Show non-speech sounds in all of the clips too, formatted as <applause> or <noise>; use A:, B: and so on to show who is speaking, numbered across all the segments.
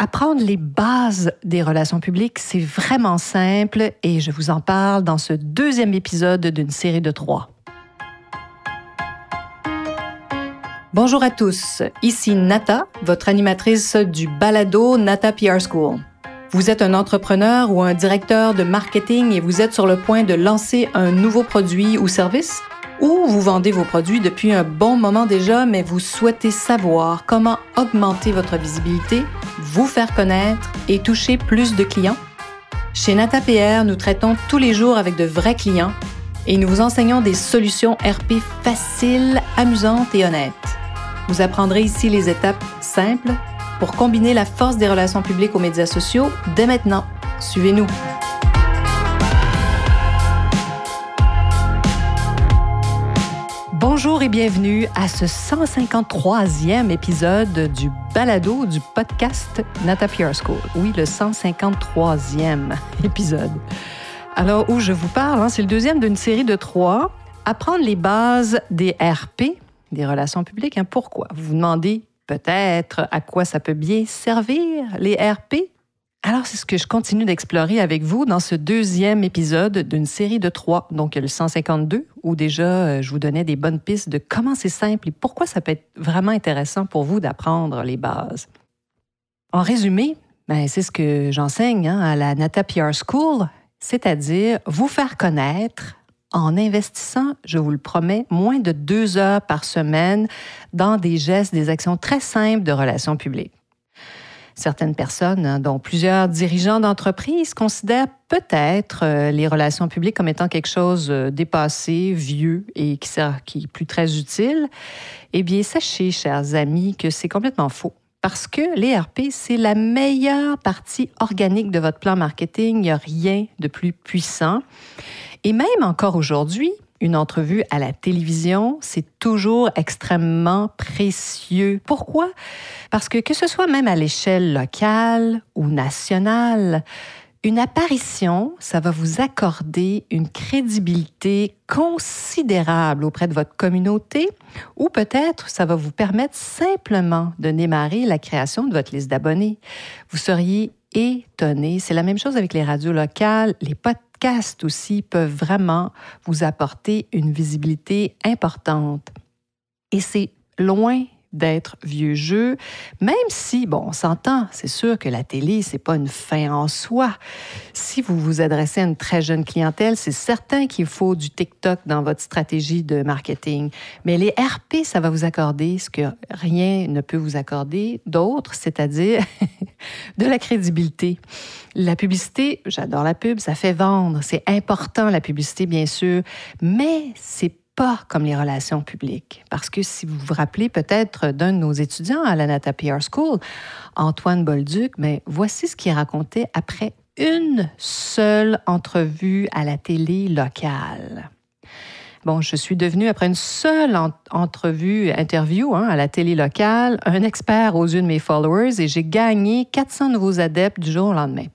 A: Apprendre les bases des relations publiques, c'est vraiment simple et je vous en parle dans ce deuxième épisode d'une série de trois. Bonjour à tous, ici Nata, votre animatrice du balado Nata PR School. Vous êtes un entrepreneur ou un directeur de marketing et vous êtes sur le point de lancer un nouveau produit ou service? ou vous vendez vos produits depuis un bon moment déjà, mais vous souhaitez savoir comment augmenter votre visibilité, vous faire connaître et toucher plus de clients? Chez NataPR, nous traitons tous les jours avec de vrais clients et nous vous enseignons des solutions RP faciles, amusantes et honnêtes. Vous apprendrez ici les étapes simples pour combiner la force des relations publiques aux médias sociaux dès maintenant. Suivez-nous. Bienvenue à ce 153e épisode du balado du podcast Nata PR School. Oui, le 153e <laughs> épisode. Alors, où je vous parle, hein, c'est le deuxième d'une série de trois. Apprendre les bases des RP, des relations publiques. Hein. pourquoi? Vous vous demandez peut-être à quoi ça peut bien servir, les RP? Alors, c'est ce que je continue d'explorer avec vous dans ce deuxième épisode d'une série de trois, donc le 152, où déjà euh, je vous donnais des bonnes pistes de comment c'est simple et pourquoi ça peut être vraiment intéressant pour vous d'apprendre les bases. En résumé, ben, c'est ce que j'enseigne hein, à la Nata PR School, c'est-à-dire vous faire connaître en investissant, je vous le promets, moins de deux heures par semaine dans des gestes, des actions très simples de relations publiques certaines personnes, hein, dont plusieurs dirigeants d'entreprises, considèrent peut-être euh, les relations publiques comme étant quelque chose euh, dépassé, vieux et qui, sert, est plus très utile. Eh bien, sachez, chers amis, que c'est complètement faux. Parce que les RP, c'est la meilleure partie organique de votre plan marketing. Il n'y a rien de plus puissant. Et même encore aujourd'hui, une entrevue à la télévision, c'est toujours extrêmement précieux. Pourquoi? Parce que que ce soit même à l'échelle locale ou nationale, une apparition, ça va vous accorder une crédibilité considérable auprès de votre communauté ou peut-être ça va vous permettre simplement de démarrer la création de votre liste d'abonnés. Vous seriez étonné. C'est la même chose avec les radios locales, les podcasts podcasts aussi peuvent vraiment vous apporter une visibilité importante. Et c'est loin d'être vieux jeu, même si, bon, on s'entend, c'est sûr que la télé, c'est pas une fin en soi. Si vous vous adressez à une très jeune clientèle, c'est certain qu'il faut du TikTok dans votre stratégie de marketing. Mais les RP, ça va vous accorder ce que rien ne peut vous accorder d'autre, c'est-à-dire de la crédibilité. La publicité, j'adore la pub, ça fait vendre, c'est important la publicité bien sûr, mais c'est pas comme les relations publiques. Parce que si vous vous rappelez peut-être d'un de nos étudiants à la Nata PR School, Antoine Bolduc, mais voici ce qu'il racontait après une seule entrevue à la télé locale. Bon, je suis devenue, après une seule entrevue, interview hein, à la télé locale, un expert aux yeux de mes followers et j'ai gagné 400 nouveaux adeptes du jour au lendemain.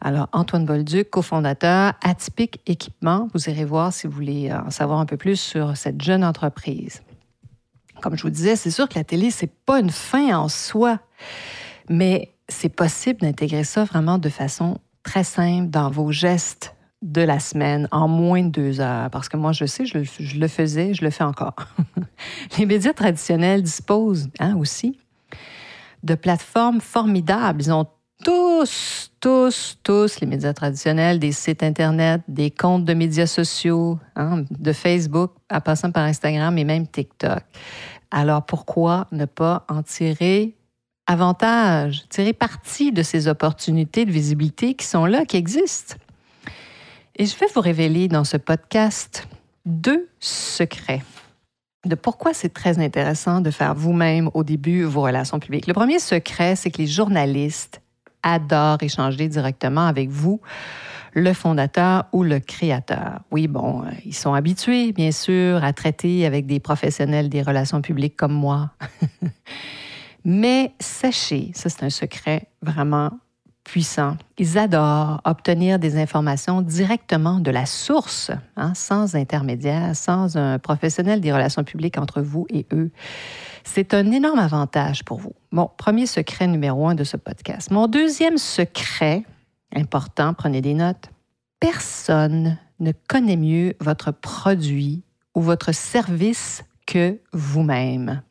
A: Alors, Antoine Bolduc, cofondateur, Atypique Équipement. Vous irez voir si vous voulez en savoir un peu plus sur cette jeune entreprise. Comme je vous disais, c'est sûr que la télé, c'est pas une fin en soi, mais c'est possible d'intégrer ça vraiment de façon très simple dans vos gestes de la semaine en moins de deux heures. Parce que moi, je sais, je le, faisais, je le fais encore. <laughs> Les médias traditionnels disposent hein, aussi de plateformes formidables. Ils ont tous, tous, tous les médias traditionnels, des sites Internet, des comptes de médias sociaux, hein, de Facebook, à passant par Instagram et même TikTok. Alors pourquoi ne pas en tirer avantage, tirer parti de ces opportunités de visibilité qui sont là, qui existent? Et je vais vous révéler dans ce podcast deux secrets de pourquoi c'est très intéressant de faire vous-même au début vos relations publiques. Le premier secret, c'est que les journalistes adore échanger directement avec vous, le fondateur ou le créateur. Oui, bon, euh, ils sont habitués, bien sûr, à traiter avec des professionnels des relations publiques comme moi. <laughs> Mais sachez, ça c'est un secret vraiment Ils adorent obtenir des informations directement de la source, hein, sans intermédiaire, sans un professionnel des relations publiques entre vous et eux. C'est un énorme avantage pour vous. Mon premier secret numéro un de ce podcast. Mon deuxième secret, important, prenez des notes, personne ne connaît mieux votre produit ou votre service que vous-même.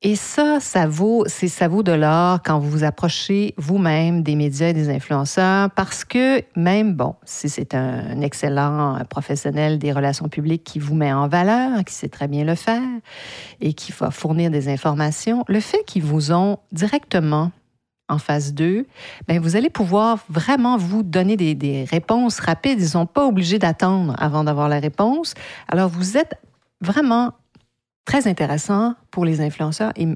A: Et ça, ça vaut, c'est ça vaut de l'or quand vous vous approchez vous-même des médias et des influenceurs parce que même, bon, si c'est un excellent professionnel des relations publiques qui vous met en valeur, qui sait très bien le faire et qui va fournir des informations, le fait qu'ils vous ont directement en phase 2, bien, vous allez pouvoir vraiment vous donner des, des réponses rapides. Ils ne sont pas obligés d'attendre avant d'avoir la réponse. Alors, vous êtes vraiment très intéressant pour les influenceurs et,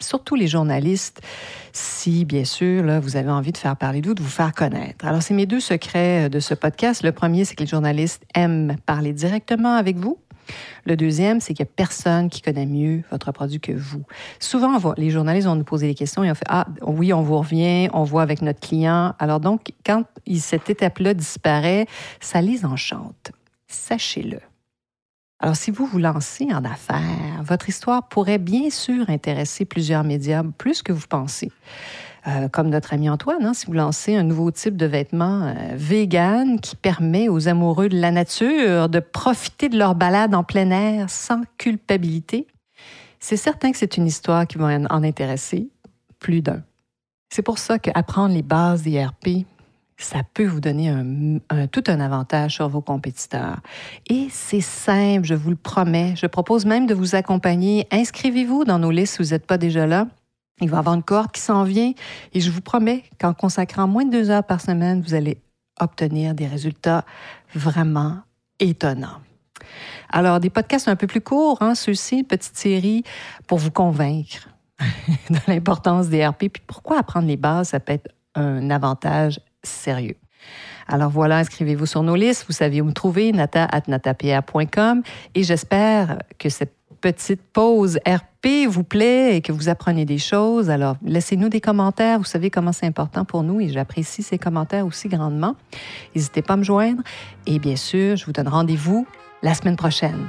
A: surtout les journalistes, si bien sûr là, vous avez envie de faire parler de vous, de vous faire connaître. Alors, c'est mes deux secrets euh, de ce podcast. Le premier, c'est que les journalistes aiment parler directement avec vous. Le deuxième, c'est qu'il n'y a personne qui connaît mieux votre produit que vous. Souvent, les journalistes vont nous poser des questions et on fait Ah, oui, on vous revient, on voit avec notre client. Alors, donc, quand cette étape-là disparaît, ça les enchante. Sachez-le. Alors, si vous vous lancez en affaires, votre histoire pourrait bien sûr intéresser plusieurs médias, plus que vous pensez. Euh, comme notre ami Antoine, hein, si vous lancez un nouveau type de vêtement euh, vegan qui permet aux amoureux de la nature de profiter de leur balade en plein air sans culpabilité, c'est certain que c'est une histoire qui va en intéresser plus d'un. C'est pour ça qu'apprendre les bases d'IRP, ça peut vous donner tout un avantage sur vos compétiteurs. Et c'est simple, je vous le promets. Je propose même de vous accompagner. Inscrivez-vous dans nos listes si vous n'êtes pas déjà là. Il va y avoir une cohorte qui s'en vient et je vous promets qu'en consacrant moins de deux heures par semaine, vous allez obtenir des résultats vraiment étonnants. Alors, des podcasts un peu plus courts, hein, ceux-ci, petite série, pour vous convaincre <laughs> de l'importance des RP. Puis pourquoi apprendre les bases, ça peut être un avantage sérieux. Alors voilà, inscrivez-vous sur nos listes. Vous savez où me trouver, nata.natapierre.com. Et j'espère que cette petite pause RP vous plaît et que vous apprenez des choses. Alors, laissez-nous des commentaires. Vous savez comment c'est important pour nous et j'apprécie ces commentaires aussi grandement. N'hésitez pas à me joindre. Et bien sûr, je vous donne rendez-vous la semaine prochaine.